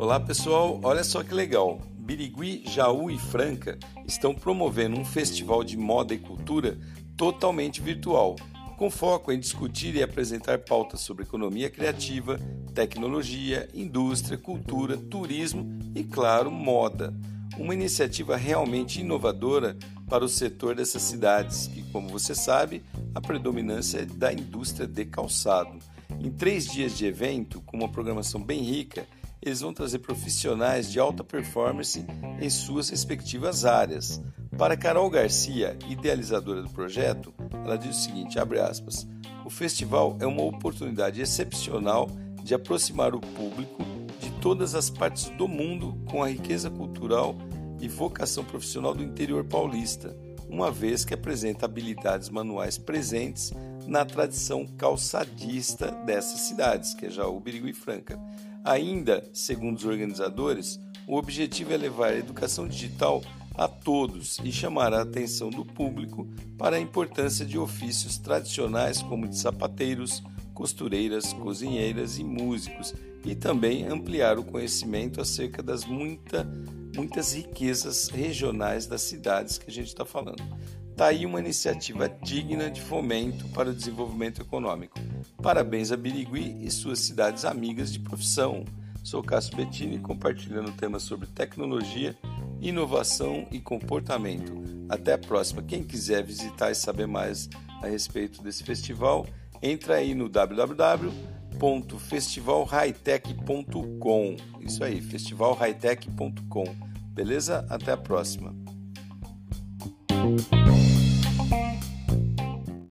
Olá pessoal, olha só que legal. Birigui, Jaú e Franca estão promovendo um festival de moda e cultura totalmente virtual, com foco em discutir e apresentar pautas sobre economia criativa, tecnologia, indústria, cultura, turismo e, claro, moda. Uma iniciativa realmente inovadora para o setor dessas cidades, que, como você sabe, a predominância é da indústria de calçado. Em três dias de evento, com uma programação bem rica, eles vão trazer profissionais de alta performance em suas respectivas áreas. Para Carol Garcia, idealizadora do projeto, ela diz o seguinte, aspas, o festival é uma oportunidade excepcional de aproximar o público de todas as partes do mundo com a riqueza cultural e vocação profissional do interior paulista, uma vez que apresenta habilidades manuais presentes na tradição calçadista dessas cidades, que é Jaú, Birigui e Franca. Ainda, segundo os organizadores, o objetivo é levar a educação digital a todos e chamar a atenção do público para a importância de ofícios tradicionais como de sapateiros, costureiras, cozinheiras e músicos, e também ampliar o conhecimento acerca das muita, muitas riquezas regionais das cidades que a gente está falando. Está aí uma iniciativa digna de fomento para o desenvolvimento econômico. Parabéns a Birigui e suas cidades amigas de profissão. Sou Cássio Bettini compartilhando temas sobre tecnologia, inovação e comportamento. Até a próxima. Quem quiser visitar e saber mais a respeito desse festival, entra aí no www.festivalhightech.com. Isso aí, festivalhightech.com. Beleza? Até a próxima.